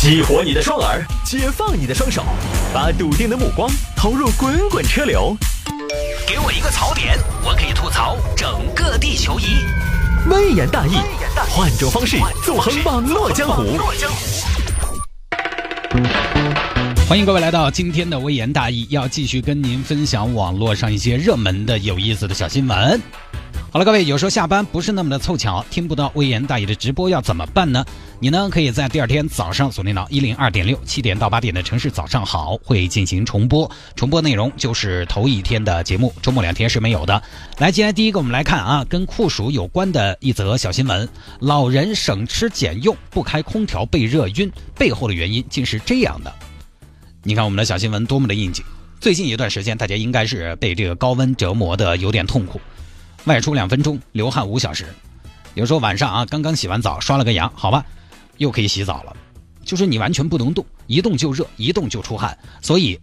激活你的双耳，解放你的双手，把笃定的目光投入滚滚车流。给我一个槽点，我可以吐槽整个地球仪。微言大义，换种方式纵横网络江湖。欢迎各位来到今天的微言大义，要继续跟您分享网络上一些热门的、有意思的小新闻。好了，各位，有时候下班不是那么的凑巧，听不到微言大义的直播要怎么办呢？你呢可以在第二天早上锁定到一零二点六，七点到八点的城市早上好会进行重播，重播内容就是头一天的节目，周末两天是没有的。来，今天第一个我们来看啊，跟酷暑有关的一则小新闻：老人省吃俭用不开空调被热晕，背后的原因竟是这样的。你看我们的小新闻多么的应景。最近一段时间，大家应该是被这个高温折磨的有点痛苦。外出两分钟，流汗五小时。有时候晚上啊，刚刚洗完澡，刷了个牙，好吧，又可以洗澡了。就是你完全不能动，一动就热，一动就出汗。所以，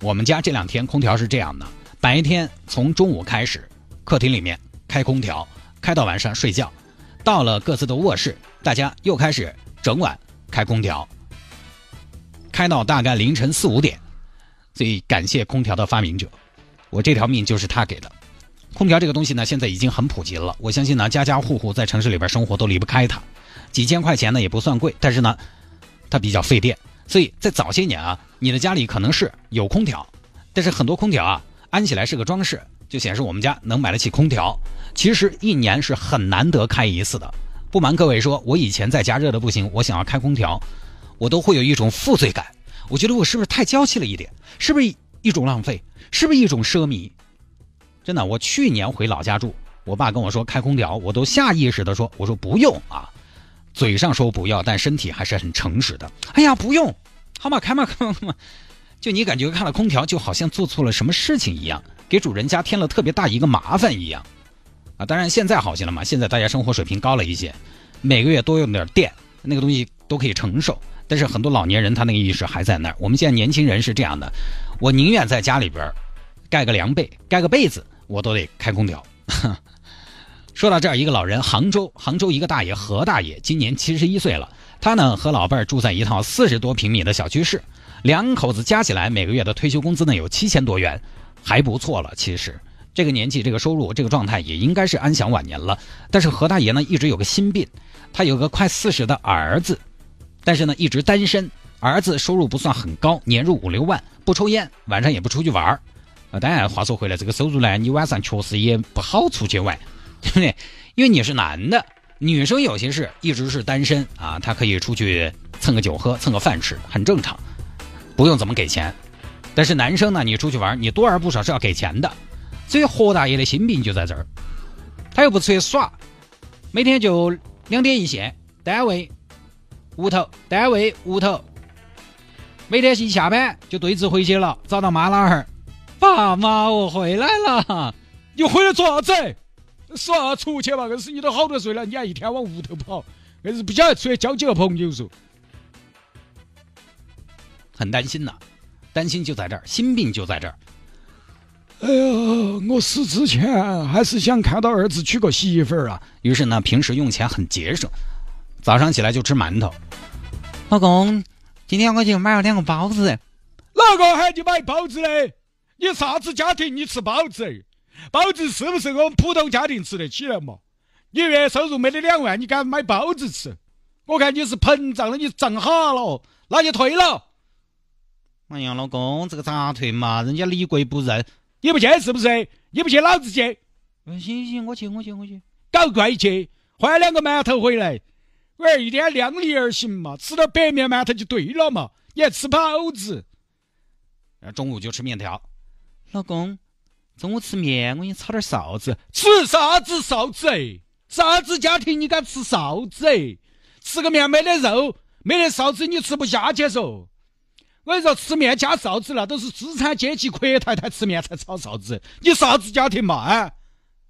我们家这两天空调是这样的：白天从中午开始，客厅里面开空调，开到晚上睡觉。到了各自的卧室，大家又开始整晚开空调，开到大概凌晨四五点。所以，感谢空调的发明者，我这条命就是他给的。空调这个东西呢，现在已经很普及了。我相信呢，家家户户在城市里边生活都离不开它。几千块钱呢也不算贵，但是呢，它比较费电。所以在早些年啊，你的家里可能是有空调，但是很多空调啊安起来是个装饰，就显示我们家能买得起空调。其实一年是很难得开一次的。不瞒各位说，我以前在家热的不行，我想要开空调，我都会有一种负罪感。我觉得我是不是太娇气了一点？是不是一种浪费？是不是一种奢靡？真的，我去年回老家住，我爸跟我说开空调，我都下意识的说，我说不用啊，嘴上说不要，但身体还是很诚实的。哎呀，不用，好嘛，开嘛，开嘛，就你感觉看了空调，就好像做错了什么事情一样，给主人家添了特别大一个麻烦一样，啊，当然现在好些了嘛，现在大家生活水平高了一些，每个月多用点电，那个东西都可以承受。但是很多老年人他那个意识还在那儿。我们现在年轻人是这样的，我宁愿在家里边盖个凉被，盖个被子。我都得开空调。说到这儿，一个老人，杭州，杭州一个大爷何大爷，今年七十一岁了。他呢和老伴儿住在一套四十多平米的小居室，两口子加起来每个月的退休工资呢有七千多元，还不错了。其实这个年纪、这个收入、这个状态也应该是安享晚年了。但是何大爷呢一直有个心病，他有个快四十的儿子，但是呢一直单身，儿子收入不算很高，年入五六万，不抽烟，晚上也不出去玩儿。当然，话说回来，这个收入呢，你晚上确实也不好出去玩，对不对？因为你是男的，女生有些是一直是单身啊，她可以出去蹭个酒喝，蹭个饭吃，很正常，不用怎么给钱。但是男生呢，你出去玩，你多而不少是要给钱的。所以何大爷的心病就在这儿，他又不出去耍，每天就两点一线，单位、屋头，单位、屋头，每天一下班就对子回去了，找到妈老汉儿。爸妈，我回来了。你回来做啥子？耍出去嘛？硬是你都好多岁了，你还一天往屋头跑，硬是不晓得出去交几个朋友嗦。很担心呐，担心就在这儿，心病就在这儿。哎呀，我死之前还是想看到儿子娶个媳妇儿啊。于是呢，平时用钱很节省，早上起来就吃馒头。老公，今天我就买了两个包子。哪个喊你买包子嘞？你啥子家庭？你吃包子？包子是不是我们普通家庭吃得起来嘛？你月收入没得两万，你敢买包子吃？我看你是膨胀了，你胀哈了，那就退了。哎呀，老公，这个咋退嘛？人家李贵不认，你不去是不是？你不去，老子去。行行行，我去，我去，我去。搞怪去，换两个馒头回来。喂，一天量力而行嘛，吃点白面馒头就对了嘛。你还吃包子？中午就吃面条。老公，中午吃面，我给你炒点臊子。吃啥子臊子？啥子家庭你敢吃臊子？吃个面没得肉，没得臊子你吃不下去嗦。我跟你说，吃面加臊子那都是资产阶级阔太太吃面才炒臊子。你啥子家庭嘛？啊？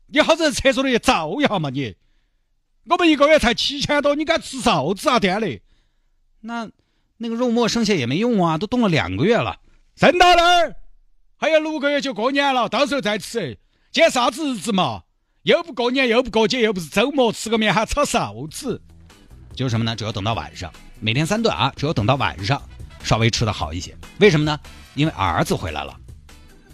你好在厕所里照一下嘛你。我们一个月才七千多，你敢吃臊子啊？天嘞！那那个肉末剩下也没用啊，都冻了两个月了，剩到那儿。还有六个月就过年了，到时候再吃。今天啥子日子嘛？又不过年，又不过节，又不是周末，吃个面还炒臊子，就是什么呢？只要等到晚上，每天三顿啊，只要等到晚上稍微吃的好一些。为什么呢？因为儿子回来了。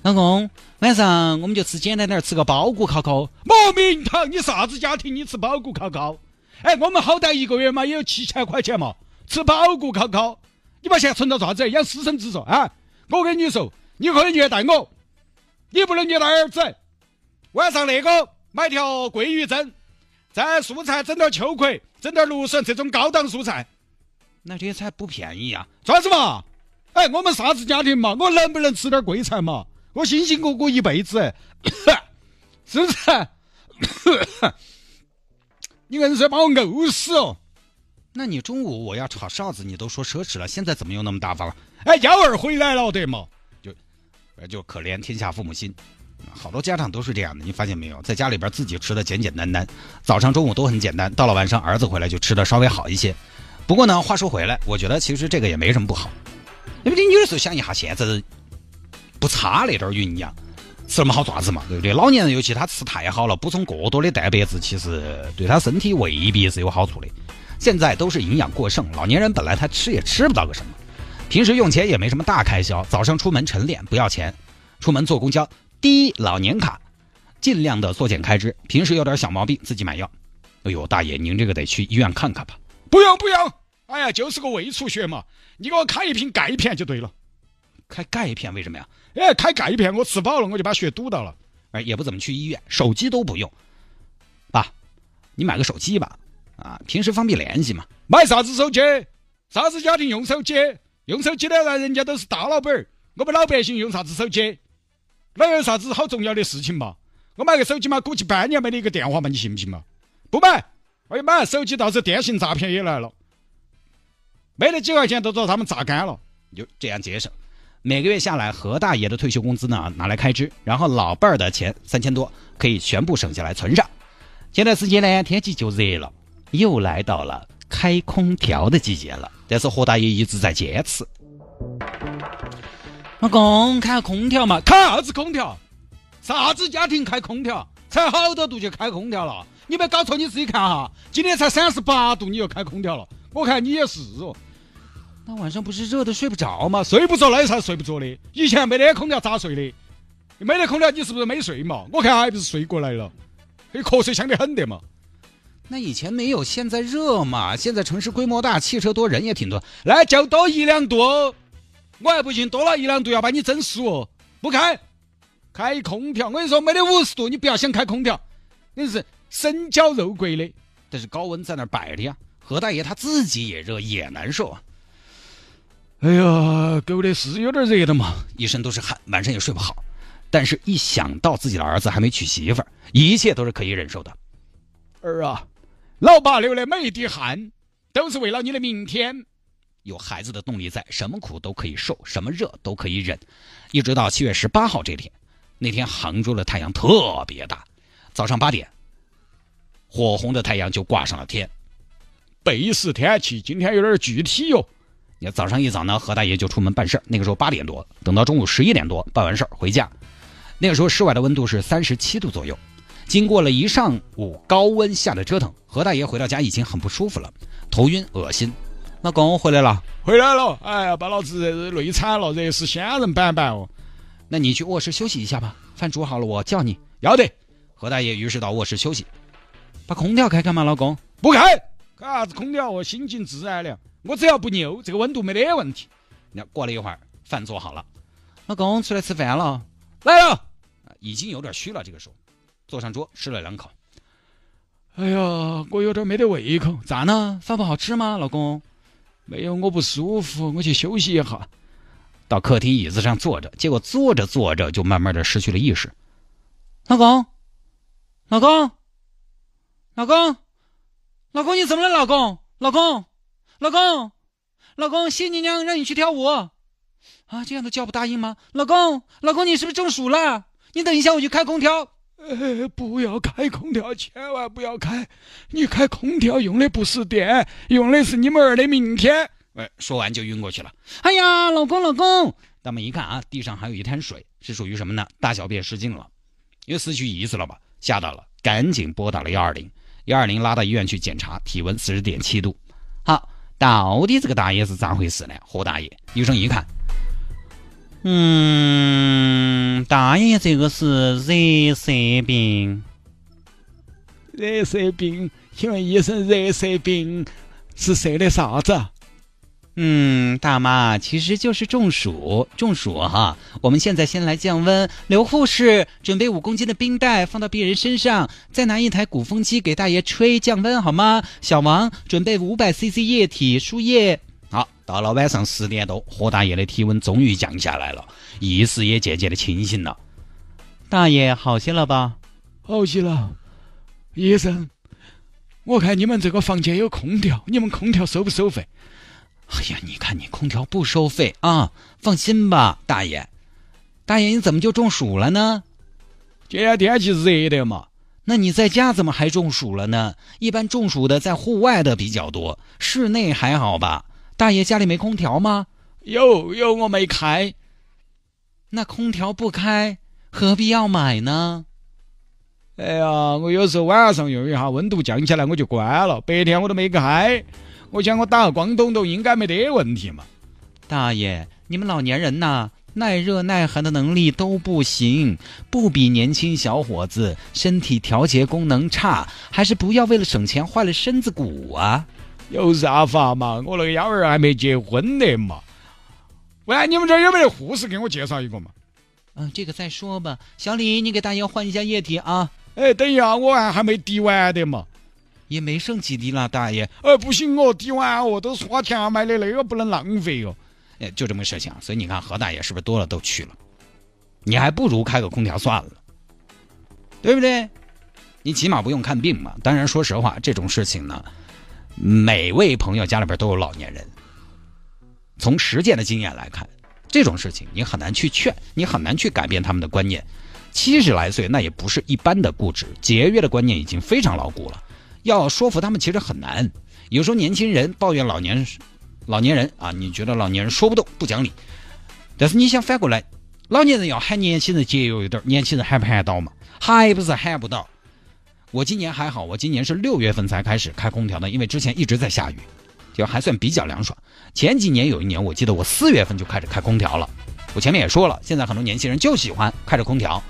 老公，晚上我们就吃简单点，吃个包谷烤烤。莫名堂，你啥子家庭？你吃包谷烤烤？哎，我们好歹一个月嘛也有七千块钱嘛，吃包谷烤烤，你把钱存到啥子？养私生子嗦啊！我跟你说，你可以虐待我，你不能虐待儿子。晚上那个买条桂鱼蒸，在素菜整点秋葵，整点芦笋这种高档蔬菜，那这些菜不便宜呀？啥子嘛？哎，我们啥子家庭嘛？我能不能吃点贵菜嘛？我辛辛苦苦一辈子，是不是？你硬是要把我饿死哦！那你中午我要炒臊子，你都说奢侈了，现在怎么又那么大方了？哎，幺儿回来了，对嘛？就，可怜天下父母心，好多家长都是这样的，你发现没有？在家里边自己吃的简简单单，早上中午都很简单，到了晚上儿子回来就吃的稍微好一些。不过呢，话说回来，我觉得其实这个也没什么不好，因为你有的时候想一下，现在不差那点营养。吃那么好爪子嘛，对不对？老年人尤其他吃太好了，补充过多的蛋白质，其实对他身体未必是有好处的。现在都是营养过剩，老年人本来他吃也吃不到个什么，平时用钱也没什么大开销，早上出门晨练不要钱，出门坐公交低老年卡，尽量的缩减开支。平时有点小毛病自己买药。哎呦，大爷，您这个得去医院看看吧。不用不用，哎呀，就是个胃出血嘛，你给我开一瓶钙片就对了。开钙片为什么呀？哎，开钙片，我吃饱了我就把血堵到了。哎，也不怎么去医院，手机都不用。爸，你买个手机吧，啊，平时方便联系嘛。买啥子手机？啥子家庭用手机？用手机的人人家都是大老板儿，我们老百姓用啥子手机？哪有啥子好重要的事情嘛？我买个手机嘛，估计半年没得一个电话嘛，你信不信嘛？不买，我一买手机，到时候电信诈骗也来了，没得几块钱都遭他们榨干了，就这样节省。每个月下来，何大爷的退休工资呢拿来开支，然后老伴儿的钱三千多可以全部省下来存上。前段时间呢，天气就热了，又来到了开空调的季节了。但是何大爷一直在坚持。老公，开空调嘛？开啥子空调？啥子家庭开空调？才好多度就开空调了？你没搞错，你自己看哈，今天才三十八度，你又开空调了？我看你也是哦。那晚上不是热的睡不着吗？睡不着那啥睡不着的？以前没得空调咋睡的？没得空调你是不是没睡嘛？我看还不是睡过来了，你瞌睡香得很的嘛。那以前没有现在热嘛？现在城市规模大，汽车多，人也挺多，来就多一两度，我还不信多了一两度要把你整熟！不开，开空调。我跟你说，没得五十度，你不要想开空调，那是身焦肉桂的。但是高温在那儿摆着呀，何大爷他自己也热也难受啊。哎呀，狗的是有点热的嘛，一身都是汗，晚上也睡不好。但是，一想到自己的儿子还没娶媳妇儿，一切都是可以忍受的。儿啊，老爸流的每一滴汗，都是为了你的明天。有孩子的动力在，什么苦都可以受，什么热都可以忍。一直到七月十八号这天，那天杭州的太阳特别大，早上八点，火红的太阳就挂上了天。背时天气今天有点具体哟。你早上一早呢，何大爷就出门办事儿。那个时候八点多，等到中午十一点多办完事儿回家。那个时候室外的温度是三十七度左右。经过了一上午高温下的折腾，何大爷回到家已经很不舒服了，头晕恶心。老公回来了，回来了。哎呀，把老子累惨了，热死仙人板板哦。那你去卧室休息一下吧，饭煮好了我叫你。要得。何大爷于是到卧室休息，把空调开开嘛，老公。不开，开啥子空调？我心静自然凉。我只要不扭，这个温度没得问题。那过了一会儿，饭做好了，老公出来吃饭了，来了，已经有点虚了。这个时候，坐上桌吃了两口。哎呀，我有点没得胃口，咋呢？饭不好吃吗？老公，没有，我不舒服，我去休息一下。到客厅椅子上坐着，结果坐着坐着就慢慢的失去了意识。老公，老公，老公，老公，你怎么了？老公，老公。老公，老公，谢你娘让你去跳舞，啊，这样的叫不答应吗？老公，老公，你是不是中暑了？你等一下，我去开空调。呃，不要开空调，千万不要开！你开空调用的不是电，用的是你们儿的明天。哎，说完就晕过去了。哎呀，老公，老公！他们一看啊，地上还有一滩水，是属于什么呢？大小便失禁了，因为失去意识了吧？吓到了，赶紧拨打了幺二零，幺二零拉到医院去检查，体温四十点七度。好。到底这个大爷是咋回事呢？何大爷，医生一看，嗯，大爷这个是热射病。热射病，请问医生，热射病是射的啥子？嗯，大妈，其实就是中暑，中暑哈。我们现在先来降温，刘护士准备五公斤的冰袋放到病人身上，再拿一台鼓风机给大爷吹降温好吗？小王准备五百 CC 液体输液。好，到了晚上十点多，何大爷的体温终于降下来了，意识也渐渐的清醒了。大爷好些了吧？好些了，医生，我看你们这个房间有空调，你们空调收不收费？哎呀，你看你空调不收费啊！放心吧，大爷。大爷，你怎么就中暑了呢？今天天气热的嘛。那你在家怎么还中暑了呢？一般中暑的在户外的比较多，室内还好吧？大爷家里没空调吗？有有，我没开。那空调不开，何必要买呢？哎呀，我有时候晚上用一下，温度降下来我就关了，白天我都没开。我想我打个光咚咚应该没得问题嘛，大爷，你们老年人呐，耐热耐寒的能力都不行，不比年轻小伙子，身体调节功能差，还是不要为了省钱坏了身子骨啊！有啥法嘛？我那个幺儿还没结婚呢嘛。喂，你们这儿有没有护士给我介绍一个嘛？嗯，这个再说吧。小李，你给大爷换一下液体啊。哎，等一下，我还还没滴完的嘛。也没剩几滴了，大爷。呃，不行哦，滴完哦，都是花钱买的，那个不能浪费哦。哎，就这么个事情，所以你看何大爷是不是多了都去了？你还不如开个空调算了，对不对？你起码不用看病嘛。当然，说实话，这种事情呢，每位朋友家里边都有老年人。从实践的经验来看，这种事情你很难去劝，你很难去改变他们的观念。七十来岁那也不是一般的固执，节约的观念已经非常牢固了。要说服他们其实很难，有时候年轻人抱怨老年人老年人啊，你觉得老年人说不动不讲理，但是你想反过来，老年人要喊年轻人节约一点，年轻人喊不喊到嘛？还不是喊不到。我今年还好，我今年是六月份才开始开空调的，因为之前一直在下雨，就还算比较凉爽。前几年有一年，我记得我四月份就开始开空调了。我前面也说了，现在很多年轻人就喜欢开着空调，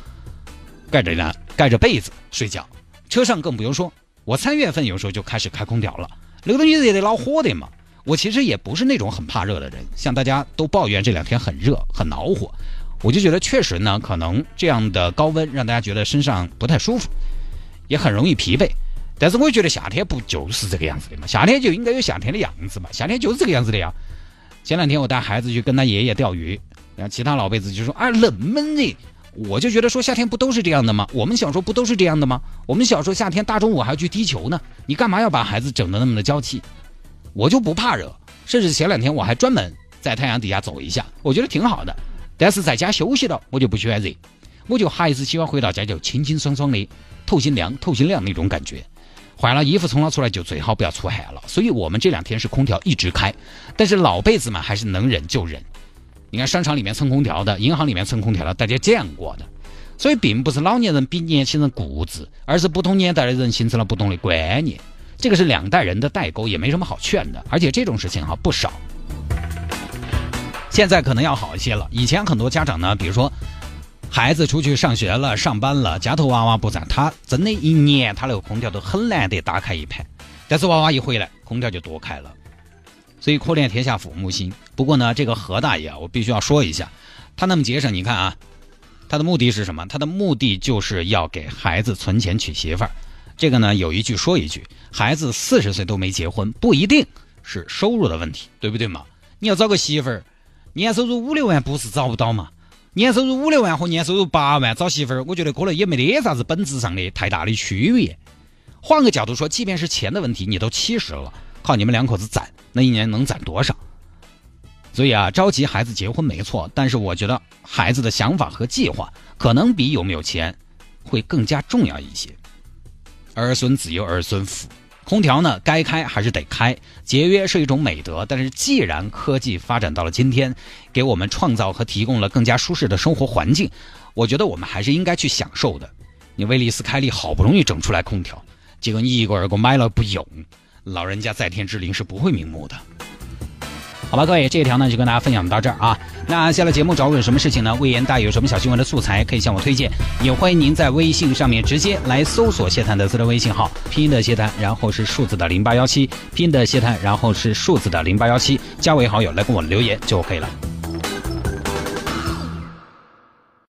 盖着呢盖着被子睡觉，车上更不用说。我三月份有时候就开始开空调了，那个东西也得恼火的嘛。我其实也不是那种很怕热的人，像大家都抱怨这两天很热很恼火，我就觉得确实呢，可能这样的高温让大家觉得身上不太舒服，也很容易疲惫。但是我觉得夏天不就是这个样子的嘛？夏天就应该有夏天的样子嘛，夏天就是这个样子的呀。前两天我带孩子去跟他爷爷钓鱼，然后其他老辈子就说：“啊，冷闷的。”我就觉得说夏天不都是这样的吗？我们小时候不都是这样的吗？我们小时候夏天大中午还要去踢球呢，你干嘛要把孩子整得那么的娇气？我就不怕热，甚至前两天我还专门在太阳底下走一下，我觉得挺好的。但是在家休息了，我就不喜欢热，我就还是喜欢回到家就清清爽爽的，透心凉透心凉那种感觉。换了衣服冲了出来就最好不要出汗了。所以我们这两天是空调一直开，但是老辈子们还是能忍就忍。你看商场里面蹭空调的，银行里面蹭空调的，大家见过的，所以并不是老年人比年轻人固执，而是不同年代的人形成了不同的观念，这个是两代人的代沟，也没什么好劝的。而且这种事情哈不少，现在可能要好一些了。以前很多家长呢，比如说孩子出去上学了、上班了，家头娃娃不在，他真的一年他那个空调都很难得打开一排，但是娃娃一回来，空调就多开了。所以可怜天下父母心。不过呢，这个何大爷啊，我必须要说一下，他那么节省，你看啊，他的目的是什么？他的目的就是要给孩子存钱娶媳妇儿。这个呢，有一句说一句，孩子四十岁都没结婚，不一定是收入的问题，对不对嘛？你要找个媳妇儿，年收入五六万不是找不到嘛？年收入五六万和年收入八万找媳妇儿，我觉得可能也没得啥子本质上的太大的区别。换个角度说，即便是钱的问题，你都七十了。靠你们两口子攒，那一年能攒多少？所以啊，着急孩子结婚没错，但是我觉得孩子的想法和计划可能比有没有钱会更加重要一些。儿孙自有儿孙福，空调呢该开还是得开，节约是一种美德。但是既然科技发展到了今天，给我们创造和提供了更加舒适的生活环境，我觉得我们还是应该去享受的。你威利斯开利好不容易整出来空调，结果你一个二个买了不用。老人家在天之灵是不会瞑目的。好吧，各位，这一条呢就跟大家分享到这儿啊。那下了节目找我有什么事情呢？魏延大有什么小新闻的素材可以向我推荐，也欢迎您在微信上面直接来搜索谢探的私人微信号，拼音的谢探，然后是数字的零八幺七，拼音的谢探，然后是数字的零八幺七，加为好友来跟我留言就可以了。